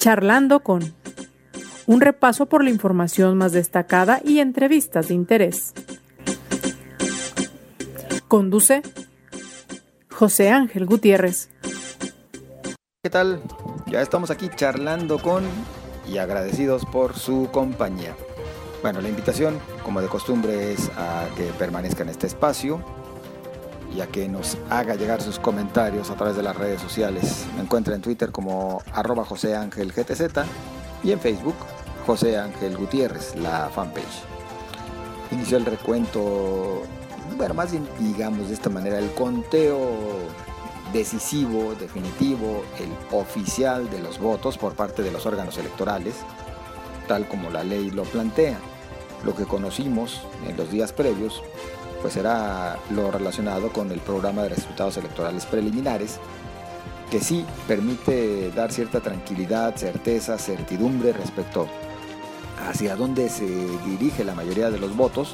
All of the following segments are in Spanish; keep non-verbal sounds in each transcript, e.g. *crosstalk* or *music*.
Charlando con un repaso por la información más destacada y entrevistas de interés. Conduce José Ángel Gutiérrez. ¿Qué tal? Ya estamos aquí charlando con y agradecidos por su compañía. Bueno, la invitación, como de costumbre, es a que permanezca en este espacio y a que nos haga llegar sus comentarios a través de las redes sociales. Me encuentra en Twitter como arroba José Ángel GTZ y en Facebook José Ángel Gutiérrez, la fanpage. Inició el recuento, bueno, más bien digamos de esta manera, el conteo decisivo, definitivo, el oficial de los votos por parte de los órganos electorales, tal como la ley lo plantea. Lo que conocimos en los días previos, pues era lo relacionado con el programa de resultados electorales preliminares, que sí permite dar cierta tranquilidad, certeza, certidumbre respecto hacia dónde se dirige la mayoría de los votos,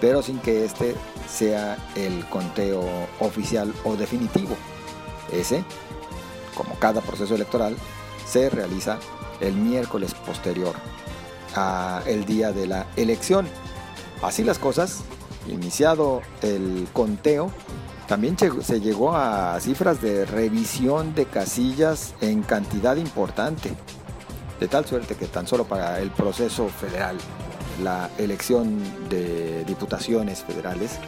pero sin que este sea el conteo oficial o definitivo. Ese, como cada proceso electoral, se realiza el miércoles posterior a el día de la elección. Así las cosas, iniciado el conteo, también se llegó a cifras de revisión de casillas en cantidad importante de tal suerte que tan solo para el proceso federal, la elección de diputaciones federales,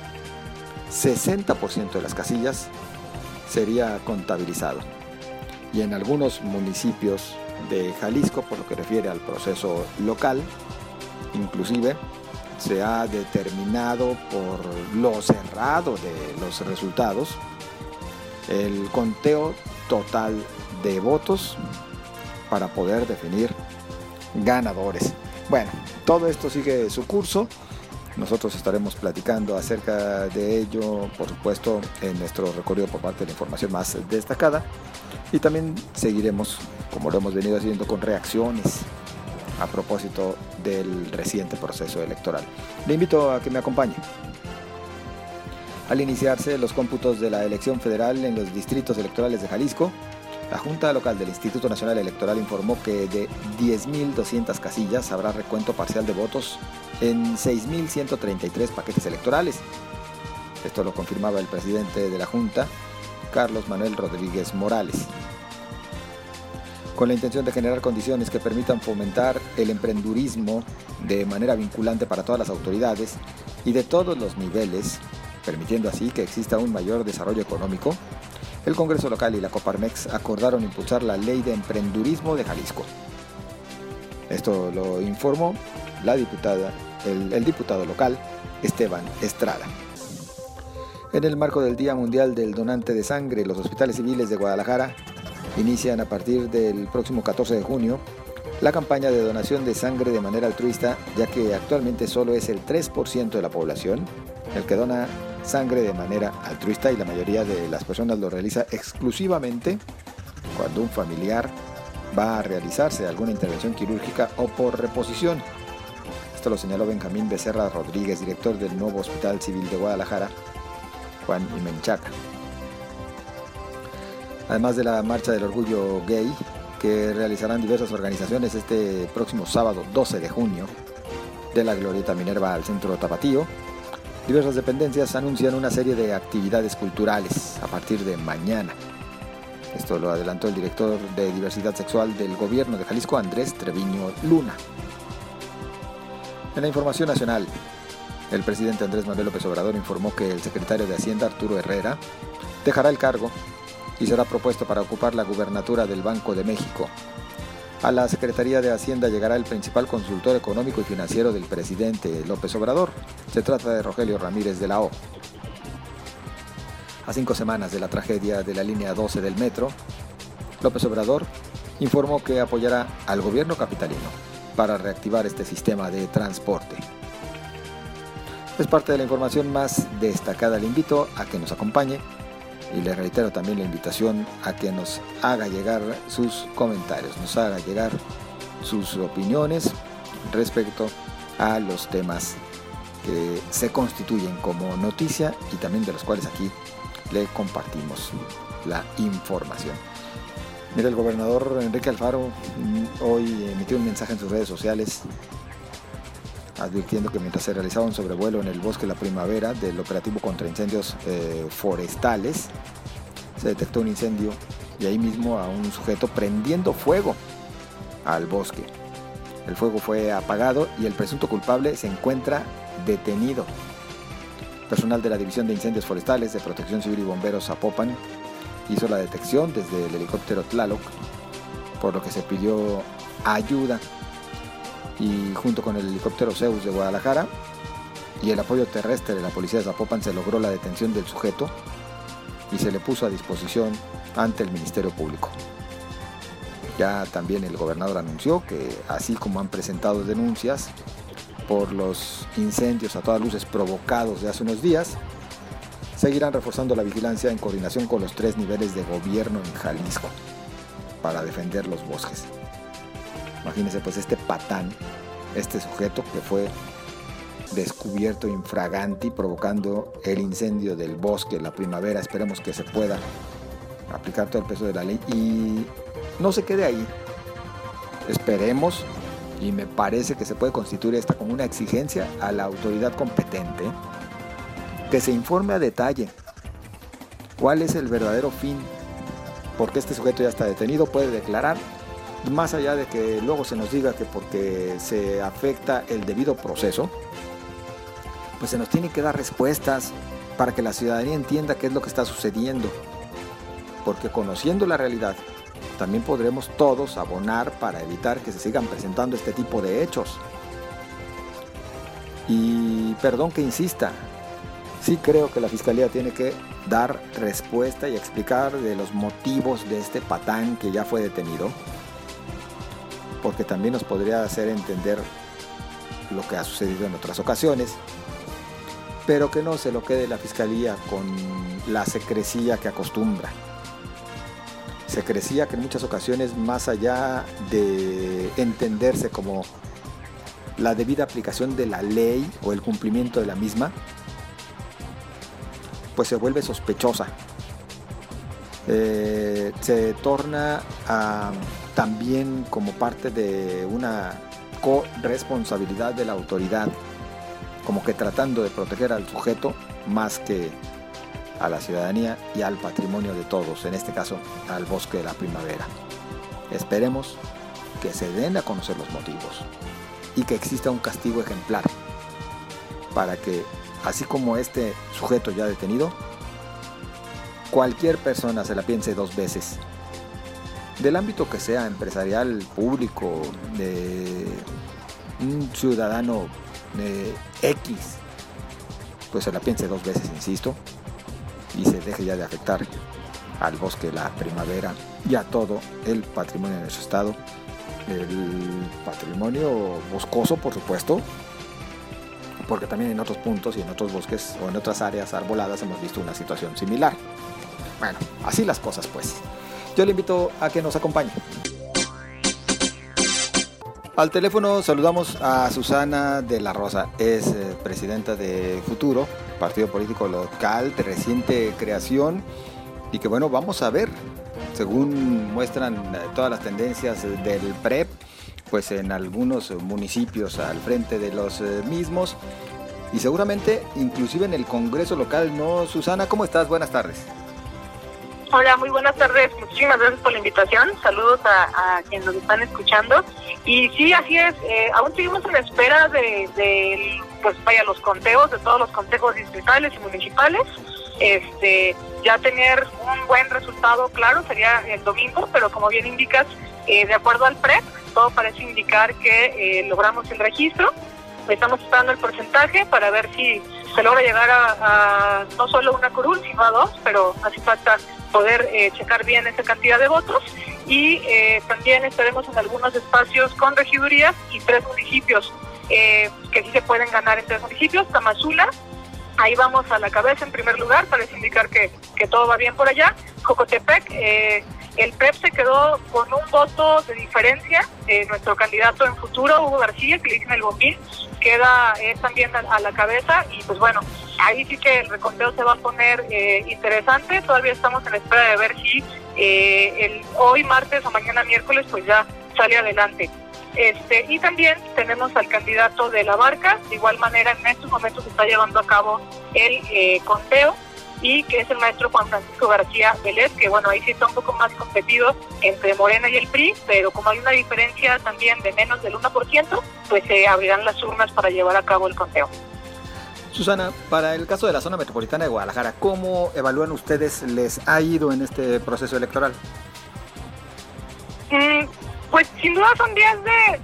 60% de las casillas sería contabilizado. Y en algunos municipios de Jalisco, por lo que refiere al proceso local, inclusive se ha determinado por lo cerrado de los resultados el conteo total de votos para poder definir ganadores. Bueno, todo esto sigue su curso. Nosotros estaremos platicando acerca de ello, por supuesto, en nuestro recorrido por parte de la información más destacada. Y también seguiremos, como lo hemos venido haciendo, con reacciones a propósito del reciente proceso electoral. Le invito a que me acompañe. Al iniciarse los cómputos de la elección federal en los distritos electorales de Jalisco, la Junta Local del Instituto Nacional Electoral informó que de 10.200 casillas habrá recuento parcial de votos en 6.133 paquetes electorales. Esto lo confirmaba el presidente de la Junta, Carlos Manuel Rodríguez Morales. Con la intención de generar condiciones que permitan fomentar el emprendurismo de manera vinculante para todas las autoridades y de todos los niveles, permitiendo así que exista un mayor desarrollo económico, el Congreso local y la Coparmex acordaron impulsar la ley de emprendurismo de Jalisco. Esto lo informó la diputada, el, el diputado local Esteban Estrada. En el marco del Día Mundial del Donante de Sangre, los hospitales civiles de Guadalajara inician a partir del próximo 14 de junio la campaña de donación de sangre de manera altruista, ya que actualmente solo es el 3% de la población el que dona sangre de manera altruista y la mayoría de las personas lo realiza exclusivamente cuando un familiar va a realizarse alguna intervención quirúrgica o por reposición. Esto lo señaló Benjamín Becerra Rodríguez, director del nuevo Hospital Civil de Guadalajara, Juan Imenchaca. Además de la Marcha del Orgullo Gay, que realizarán diversas organizaciones este próximo sábado 12 de junio, de la Glorieta Minerva al Centro Tapatío, Diversas dependencias anuncian una serie de actividades culturales a partir de mañana. Esto lo adelantó el director de diversidad sexual del gobierno de Jalisco, Andrés Treviño Luna. En la información nacional, el presidente Andrés Manuel López Obrador informó que el secretario de Hacienda, Arturo Herrera, dejará el cargo y será propuesto para ocupar la gubernatura del Banco de México a la Secretaría de Hacienda llegará el principal consultor económico y financiero del presidente López Obrador. Se trata de Rogelio Ramírez de la O. A cinco semanas de la tragedia de la línea 12 del metro, López Obrador informó que apoyará al gobierno capitalino para reactivar este sistema de transporte. Es parte de la información más destacada. Le invito a que nos acompañe y le reitero también la invitación a que nos haga llegar sus comentarios, nos haga llegar sus opiniones respecto a los temas que se constituyen como noticia y también de los cuales aquí le compartimos la información. Mira, el gobernador Enrique Alfaro mm, hoy emitió un mensaje en sus redes sociales advirtiendo que mientras se realizaba un sobrevuelo en el bosque La Primavera del operativo contra incendios eh, forestales, se detectó un incendio y ahí mismo a un sujeto prendiendo fuego al bosque. El fuego fue apagado y el presunto culpable se encuentra detenido. Personal de la División de Incendios Forestales de Protección Civil y Bomberos Zapopan hizo la detección desde el helicóptero Tlaloc, por lo que se pidió ayuda y junto con el helicóptero Zeus de Guadalajara y el apoyo terrestre de la policía de Zapopan se logró la detención del sujeto y se le puso a disposición ante el Ministerio Público. Ya también el gobernador anunció que así como han presentado denuncias por los incendios a todas luces provocados de hace unos días, seguirán reforzando la vigilancia en coordinación con los tres niveles de gobierno en Jalisco para defender los bosques. Imagínense pues este patán, este sujeto que fue descubierto infraganti provocando el incendio del bosque la primavera. Esperemos que se pueda aplicar todo el peso de la ley y no se quede ahí. Esperemos y me parece que se puede constituir esta como una exigencia a la autoridad competente que se informe a detalle cuál es el verdadero fin, porque este sujeto ya está detenido, puede declarar, más allá de que luego se nos diga que porque se afecta el debido proceso, pues se nos tiene que dar respuestas para que la ciudadanía entienda qué es lo que está sucediendo. Porque conociendo la realidad, también podremos todos abonar para evitar que se sigan presentando este tipo de hechos. Y perdón que insista, sí creo que la Fiscalía tiene que dar respuesta y explicar de los motivos de este patán que ya fue detenido, porque también nos podría hacer entender lo que ha sucedido en otras ocasiones pero que no se lo quede la fiscalía con la secrecía que acostumbra. Secrecía que en muchas ocasiones, más allá de entenderse como la debida aplicación de la ley o el cumplimiento de la misma, pues se vuelve sospechosa. Eh, se torna también como parte de una corresponsabilidad de la autoridad como que tratando de proteger al sujeto más que a la ciudadanía y al patrimonio de todos, en este caso al bosque de la primavera. Esperemos que se den a conocer los motivos y que exista un castigo ejemplar para que, así como este sujeto ya detenido, cualquier persona se la piense dos veces. Del ámbito que sea, empresarial, público, de un ciudadano X, pues se la piense dos veces, insisto, y se deje ya de afectar al bosque, la primavera y a todo el patrimonio de nuestro estado. El patrimonio boscoso, por supuesto, porque también en otros puntos y en otros bosques o en otras áreas arboladas hemos visto una situación similar. Bueno, así las cosas pues. Yo le invito a que nos acompañe. Al teléfono saludamos a Susana de la Rosa, es eh, presidenta de Futuro, partido político local de reciente creación y que bueno, vamos a ver, según muestran eh, todas las tendencias del PREP, pues en algunos municipios al frente de los eh, mismos y seguramente inclusive en el Congreso local, ¿no? Susana, ¿cómo estás? Buenas tardes. Hola, muy buenas tardes. Muchísimas gracias por la invitación. Saludos a, quienes nos están escuchando. Y sí, así es. Eh, aún seguimos en espera de, pues vaya, los conteos de todos los consejos distritales y municipales. Este, ya tener un buen resultado, claro, sería el domingo, pero como bien indicas, eh, de acuerdo al PREP, todo parece indicar que eh, logramos el registro. Estamos esperando el porcentaje para ver si se logra llegar a, no solo una curul, sino a dos, pero hace falta poder eh, checar bien esa cantidad de votos y eh, también estaremos en algunos espacios con regidurías y tres municipios eh, que sí se pueden ganar en tres municipios, Tamazula, ahí vamos a la cabeza en primer lugar, para indicar que, que todo va bien por allá, Jocotepec, el PREP se quedó con un voto de diferencia. nuestro candidato en futuro, Hugo García, que le dicen el bombín, queda también a, la cabeza y pues bueno, ahí sí que el reconteo se va a poner interesante. Todavía estamos en espera de ver si el, hoy martes o mañana miércoles pues ya sale adelante. Este, y también tenemos al candidato de la barca, de igual manera en estos momentos se está llevando a cabo el eh, conteo y que es el maestro Juan Francisco García Vélez, que bueno, ahí sí está un poco más competido entre Morena y el PRI, pero como hay una diferencia también de menos del 1%, pues se abrirán las urnas para llevar a cabo el conteo. Susana, para el caso de la zona metropolitana de Guadalajara, ¿cómo evalúan ustedes les ha ido en este proceso electoral? Mm, pues sin duda son días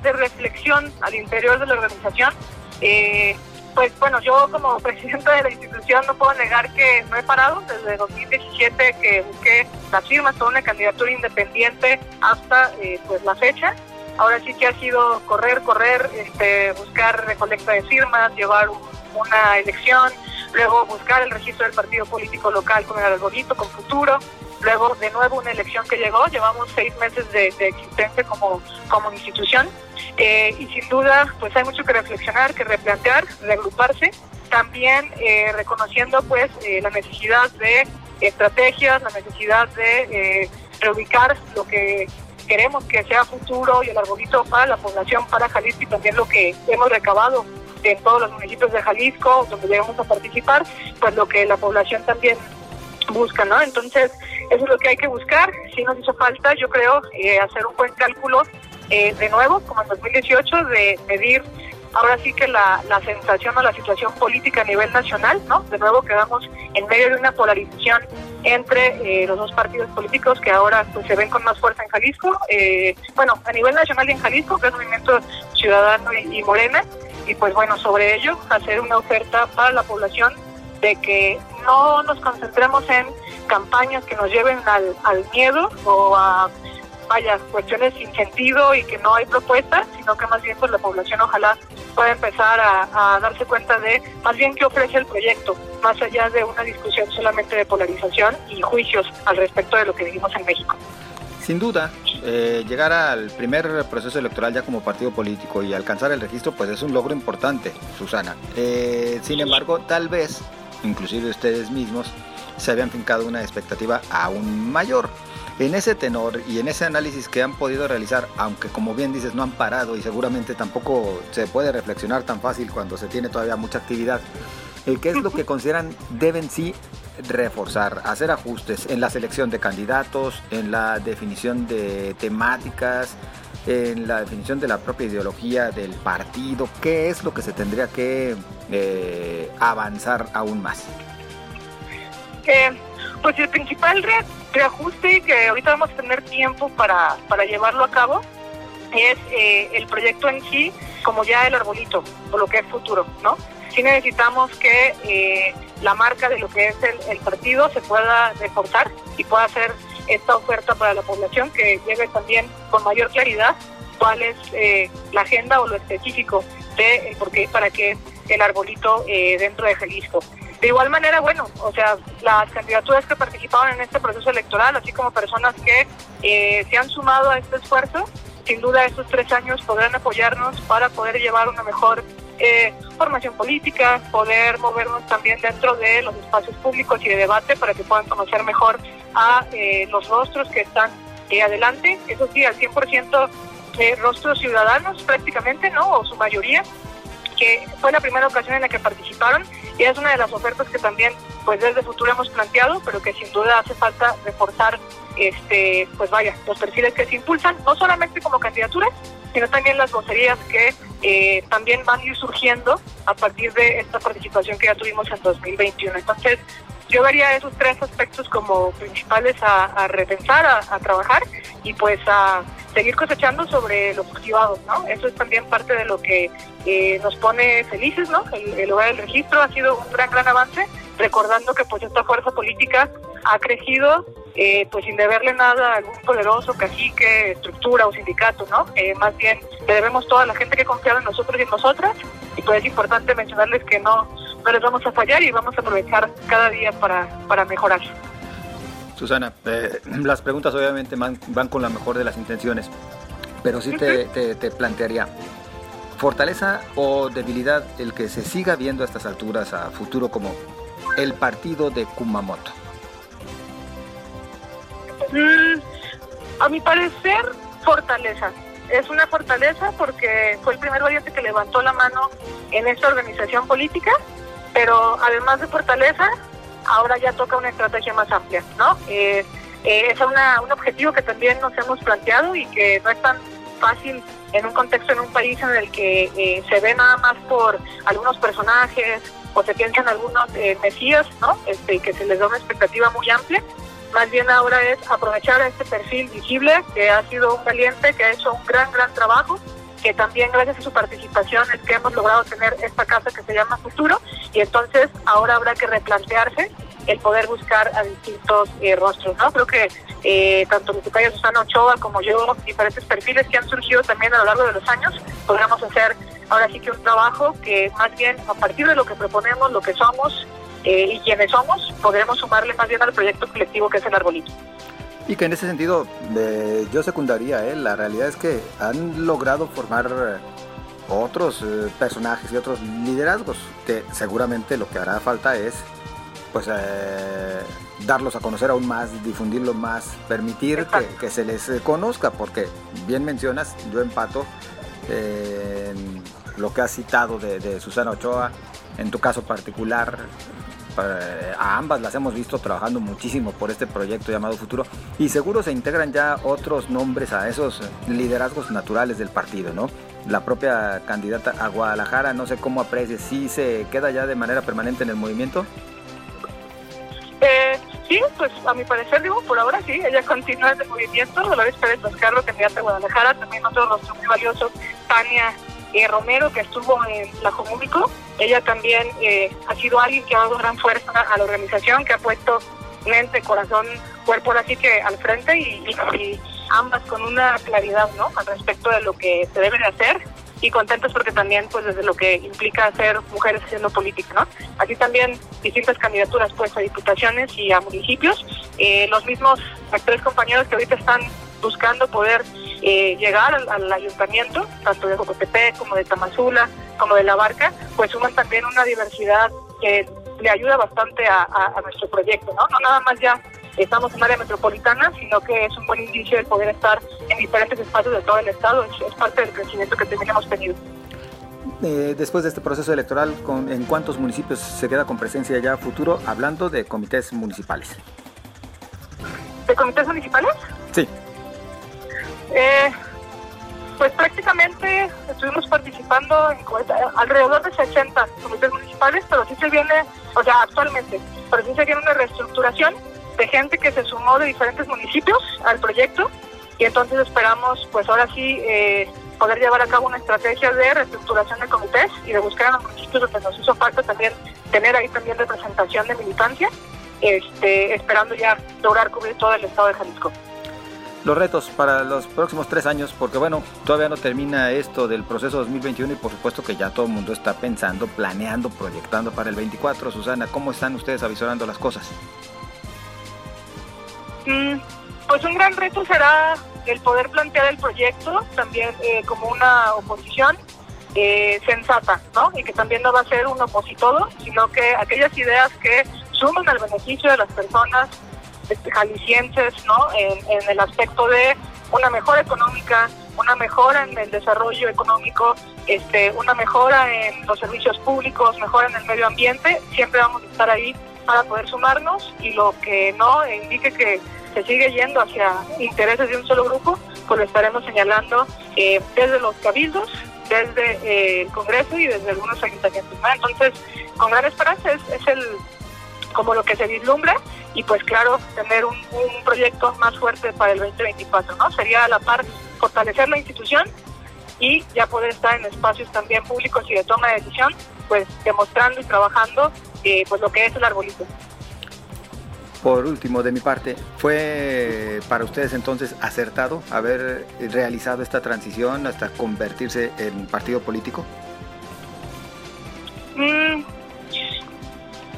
de, reflexión al interior de la organización. Eh, pues bueno, yo como *laughs* presidenta de la institución no puedo negar que no he parado desde 2017 que busqué las firmas para una candidatura independiente hasta eh, pues la fecha. Ahora sí que ha sido correr, correr, este, buscar recolecta de firmas, llevar una elección, luego buscar el registro del partido político local con el algoritmo, con futuro, luego de nuevo una elección que llegó, llevamos seis meses de, existencia como, como institución eh, y sin duda pues hay mucho que reflexionar, que replantear, reagruparse, también eh, reconociendo pues eh, la necesidad de estrategias, la necesidad de reubicar lo que queremos que sea futuro y el arbolito para la población, para Jalisco y también lo que hemos recabado en todos los municipios de Jalisco, donde llegamos a participar, pues lo que la población también busca, ¿no? Entonces, eso es lo que hay que buscar. Si nos hizo falta, yo creo, eh, hacer un buen cálculo eh, de nuevo, como en 2018, de medir ahora sí que la, la sensación o la situación política a nivel nacional, ¿no? De nuevo quedamos en medio de una polarización entre eh, los dos partidos políticos que ahora pues, se ven con más fuerza en Jalisco, bueno, a nivel nacional y en Jalisco, que es Movimiento Ciudadano y Morena, y pues bueno, sobre ello, hacer una oferta para la población de que no nos concentremos en campañas que nos lleven al, al miedo o a vaya cuestiones sin sentido y que no hay propuestas, sino que más bien pues la población ojalá pueda empezar a, a, darse cuenta de más bien qué ofrece el proyecto, más allá de una discusión solamente de polarización y juicios al respecto de lo que vivimos en México. Sin duda, eh, llegar al primer proceso electoral ya como partido político y alcanzar el registro, pues es un logro importante, Susana. Eh, sin embargo, tal vez, inclusive ustedes mismos, se habían fincado una expectativa aún mayor. En ese tenor y en ese análisis que han podido realizar, aunque como bien dices no han parado y seguramente tampoco se puede reflexionar tan fácil cuando se tiene todavía mucha actividad, eh, ¿qué es lo que *laughs* consideran deben sí reforzar, hacer ajustes en la selección de candidatos, en la definición de temáticas, en la definición de la propia ideología del partido, qué es lo que se tendría que eh, avanzar aún más. Eh, pues el principal reajuste que ahorita vamos a tener tiempo para, para llevarlo a cabo es eh, el proyecto en sí, como ya el arbolito, o lo que es futuro, ¿no? Sí necesitamos que eh, la marca de lo que es el, partido se pueda reforzar y pueda hacer esta oferta para la población que llegue también con mayor claridad cuál es eh, la agenda o lo específico de por qué y para qué el arbolito eh, dentro de Jalisco. De igual manera, bueno, o sea, las candidaturas que participaban en este proceso electoral, así como personas que eh, se han sumado a este esfuerzo, sin duda estos tres años podrán apoyarnos para poder llevar una mejor eh, formación política, poder movernos también dentro de los espacios públicos y de debate para que puedan conocer mejor a eh, los rostros que están eh, adelante. Eso sí, al 100% eh, rostros ciudadanos prácticamente, ¿no? O su mayoría, que fue la primera ocasión en la que participaron y es una de las ofertas que también pues desde Futuro hemos planteado, pero que sin duda hace falta reforzar este pues vaya, los perfiles que se impulsan, no solamente como candidaturas, sino también las vocerías que eh, también van a ir surgiendo a partir de esta participación que ya tuvimos en 2021. Entonces, yo vería esos tres aspectos como principales a, repensar, a, trabajar y pues a seguir cosechando sobre los cultivados, ¿no? Eso es también parte de lo que eh, nos pone felices, ¿no? El, el lugar del registro ha sido un gran, gran avance, recordando que pues esta fuerza política ha crecido eh, pues sin deberle nada a algún poderoso cacique, estructura o sindicato, ¿no? Eh, más bien le debemos toda la gente que confiaba en nosotros y en nosotras y pues es importante mencionarles que no, no les vamos a fallar y vamos a aprovechar cada día para, para mejorar. Susana, eh, las preguntas obviamente van, con la mejor de las intenciones, pero sí te, te, plantearía, ¿fortaleza o debilidad el que se siga viendo a estas alturas a futuro como el partido de Kumamoto? Mm, a mi parecer, fortaleza. Es una fortaleza porque fue el primer valiente que levantó la mano en esta organización política, pero además de fortaleza, ahora ya toca una estrategia más amplia, ¿no? Eh, eh, es una, un objetivo que también nos hemos planteado y que no es tan fácil en un contexto, en un país en el que eh, se ve nada más por algunos personajes o se piensan algunos mesías, ¿no? Este, que se les da una expectativa muy amplia. Más bien ahora es aprovechar este perfil visible que ha sido un valiente, que ha hecho un gran, gran trabajo que también gracias a su participación es que hemos logrado tener esta casa que se llama Futuro y entonces ahora habrá que replantearse el poder buscar a distintos eh, rostros, ¿no? Creo que eh, tanto mi Susana Ochoa como yo, diferentes perfiles que han surgido también a lo largo de los años, podremos hacer ahora sí que un trabajo que más bien a partir de lo que proponemos, lo que somos eh, y quienes somos, podremos sumarle más bien al proyecto colectivo que es el arbolito. Y que en ese sentido yo secundaría, ¿eh? la realidad es que han logrado formar eh, otros eh, personajes y otros liderazgos, que seguramente lo que hará falta es pues eh, darlos a conocer aún más, difundirlos más, permitir que, se les conozca, porque bien mencionas, yo empato en lo que has citado de, Susana Ochoa, en tu caso particular, a ambas las hemos visto trabajando muchísimo por este proyecto llamado Futuro y seguro se integran ya otros nombres a esos liderazgos naturales del partido, ¿no? La propia candidata a Guadalajara, no sé cómo aprecie, ¿sí se queda ya de manera permanente en el movimiento? Eh, sí, pues a mi parecer, digo, por ahora sí, ella continúa en el movimiento. Dolores Pérez Oscarro, candidata a Guadalajara, también otro rostro muy valioso, Tania eh, Romero, que estuvo en la Comúnico. Ella también eh, ha sido alguien que ha dado gran fuerza a la organización, que ha puesto mente, corazón, cuerpo así que al frente y, ambas con una claridad ¿no? al respecto de lo que se debe de hacer y contentos porque también pues desde lo que implica ser mujeres haciendo política, ¿no? Así también distintas candidaturas pues a diputaciones y a municipios. Eh, los mismos tres compañeros que ahorita están buscando poder eh, llegar al, ayuntamiento, tanto de Jocotepec como de Tamazula, como de La Barca, pues suman también una diversidad que le ayuda bastante a, nuestro proyecto, ¿no? No nada más ya estamos en área metropolitana, sino que es un buen indicio de poder estar en diferentes espacios de todo el estado, es, parte del crecimiento que también hemos tenido. Eh, después de este proceso electoral, ¿en cuántos municipios se queda con presencia ya futuro, hablando de comités municipales? ¿De comités municipales? Sí. Eh, pues prácticamente estuvimos participando en alrededor de 60 comités municipales, pero sí se viene, o sea, actualmente, pero sí se viene una reestructuración de gente que se sumó de diferentes municipios al proyecto y entonces esperamos, pues ahora sí, eh, poder llevar a cabo una estrategia de reestructuración de comités y de buscar en los municipios donde nos hizo falta también tener ahí también representación de militancia, este, esperando ya lograr cubrir todo el estado de Jalisco los retos para los próximos tres años, porque bueno, todavía no termina esto del proceso 2021 y por supuesto que ya todo el mundo está pensando, planeando, proyectando para el 24. Susana, ¿cómo están ustedes avisorando las cosas? Mm, pues un gran reto será el poder plantear el proyecto también eh, como una oposición eh, sensata, ¿no? Y que también no va a ser un opositor, sino que aquellas ideas que suman al beneficio de las personas este, jaliscienses, ¿no? En, el aspecto de una mejora económica, una mejora en el desarrollo económico, este, una mejora en los servicios públicos, mejora en el medio ambiente, siempre vamos a estar ahí para poder sumarnos y lo que no indique que se sigue yendo hacia intereses de un solo grupo, pues lo estaremos señalando eh, desde los cabildos, desde eh, el Congreso y desde algunos ayuntamientos. Entonces, con gran esperanza es, es el como lo que se vislumbra y pues claro, tener un, proyecto más fuerte para el 2024, ¿no? Sería a la par fortalecer la institución y ya poder estar en espacios también públicos y de toma de decisión, pues demostrando y trabajando eh, pues lo que es el arbolito. Por último, de mi parte, ¿fue para ustedes entonces acertado haber realizado esta transición hasta convertirse en partido político? Mm,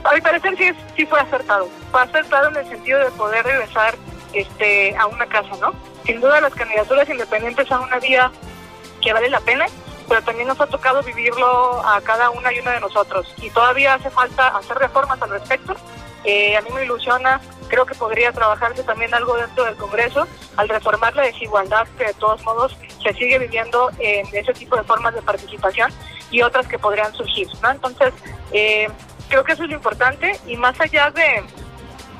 a mi parecer sí, sí fue acertado. Fue acertado en el sentido de poder regresar este, a una casa, ¿no? Sin duda las candidaturas independientes son una vía que vale la pena, pero también nos ha tocado vivirlo a cada una y una de nosotros. Y todavía hace falta hacer reformas al respecto. Eh, a mí me ilusiona, creo que podría trabajarse también algo dentro del Congreso al reformar la desigualdad que de todos modos se sigue viviendo en ese tipo de formas de participación y otras que podrían surgir. ¿no? Entonces, eh, creo que eso es lo importante y más allá de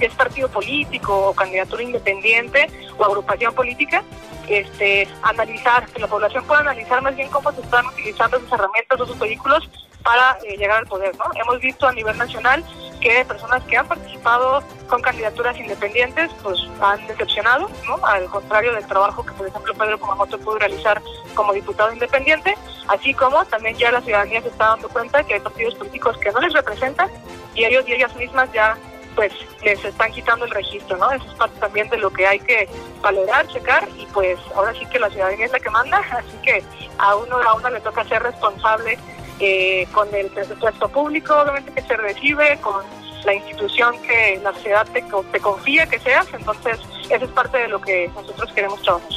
es partido político o candidatura independiente o agrupación política, este, analizar, que la población pueda analizar más bien cómo se están utilizando esas herramientas, esos vehículos para eh, llegar al poder. ¿no? Hemos visto a nivel nacional que personas que han participado con candidaturas independientes pues han decepcionado, ¿no? al contrario del trabajo que por ejemplo Pedro Kumamoto pudo realizar como diputado independiente, así como también ya la ciudadanía se está dando cuenta que hay partidos políticos que no les representan y ellos y ellas mismas ya pues les están quitando el registro, ¿no? Eso es parte también de lo que hay que valorar, checar y pues ahora sí que la ciudadanía es la que manda, *laughs* así que a uno a uno le toca ser responsable eh, con el presupuesto público, obviamente que se recibe, con la institución que la sociedad te, te confía que seas, entonces eso es parte de lo que nosotros queremos trabajar.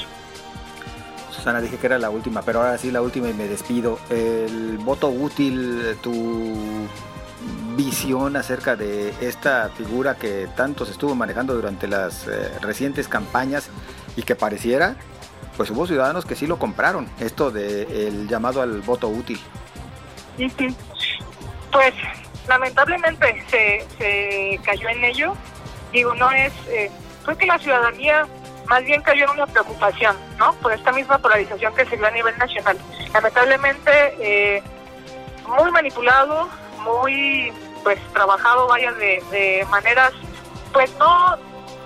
Susana, dije que era la última, pero ahora sí la última y me despido. El voto útil, tu visión acerca de esta figura que tanto se estuvo manejando durante las eh, recientes campañas y que pareciera, pues hubo ciudadanos que sí lo compraron, esto del llamado al voto útil. Pues lamentablemente se, se cayó en ello. Digo, no es, eh, creo que la ciudadanía más bien cayó en una preocupación, ¿no? Por esta misma polarización que se dio a nivel nacional. Lamentablemente, eh, muy manipulado, muy pues trabajado, vaya, de, de maneras, pues no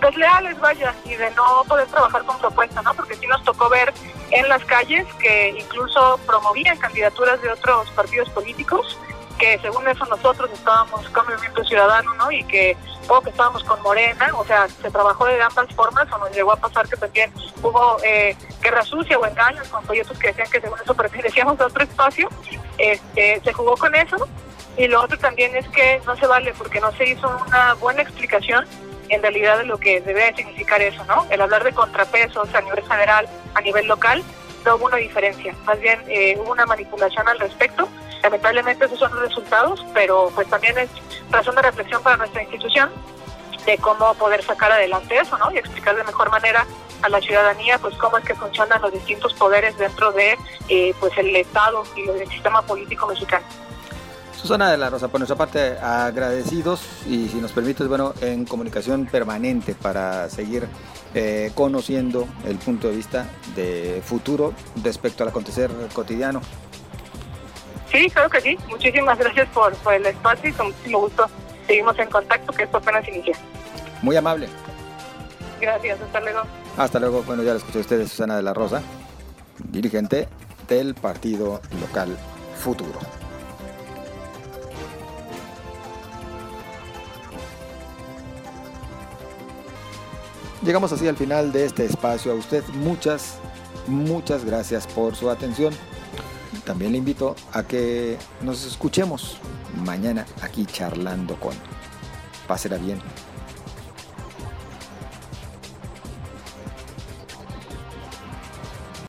desleales, vaya, y de no poder trabajar con propuesta, ¿no? Porque sí nos tocó ver en las calles que incluso promovían candidaturas de otros partidos políticos, que según eso nosotros estábamos con Movimiento Ciudadano, ¿no? Y que o que estábamos con Morena, o sea, se trabajó de ambas formas, o nos llegó a pasar que también hubo eh, guerra sucia o engaños con proyectos que decían que según eso pertenecíamos a otro espacio, este, se jugó con eso, y lo otro también es que no se vale porque no se hizo una buena explicación en realidad de lo que debe significar eso, ¿no? El hablar de contrapesos a nivel federal, a nivel local, no hubo una diferencia, más bien eh, hubo una manipulación al respecto. Lamentablemente esos son los resultados, pero pues también es razón de reflexión para nuestra institución de cómo poder sacar adelante eso, ¿no? Y explicar de mejor manera a la ciudadanía, pues cómo es que funcionan los distintos poderes dentro de, eh, pues el Estado y el sistema político mexicano. Susana de la Rosa, por nuestra parte agradecidos y si nos permites, bueno, en comunicación permanente para seguir eh, conociendo el punto de vista de futuro respecto al acontecer cotidiano. Sí, creo que sí. Muchísimas gracias por, el espacio y con muchísimo gusto seguimos en contacto, que esto apenas inicia. Muy amable. Gracias, hasta luego. Hasta luego. Bueno, ya lo escuché ustedes, Susana de la Rosa, dirigente del partido local Futuro. Llegamos así al final de este espacio. A usted muchas, muchas gracias por su atención. También le invito a que nos escuchemos mañana aquí charlando con. Pásela bien.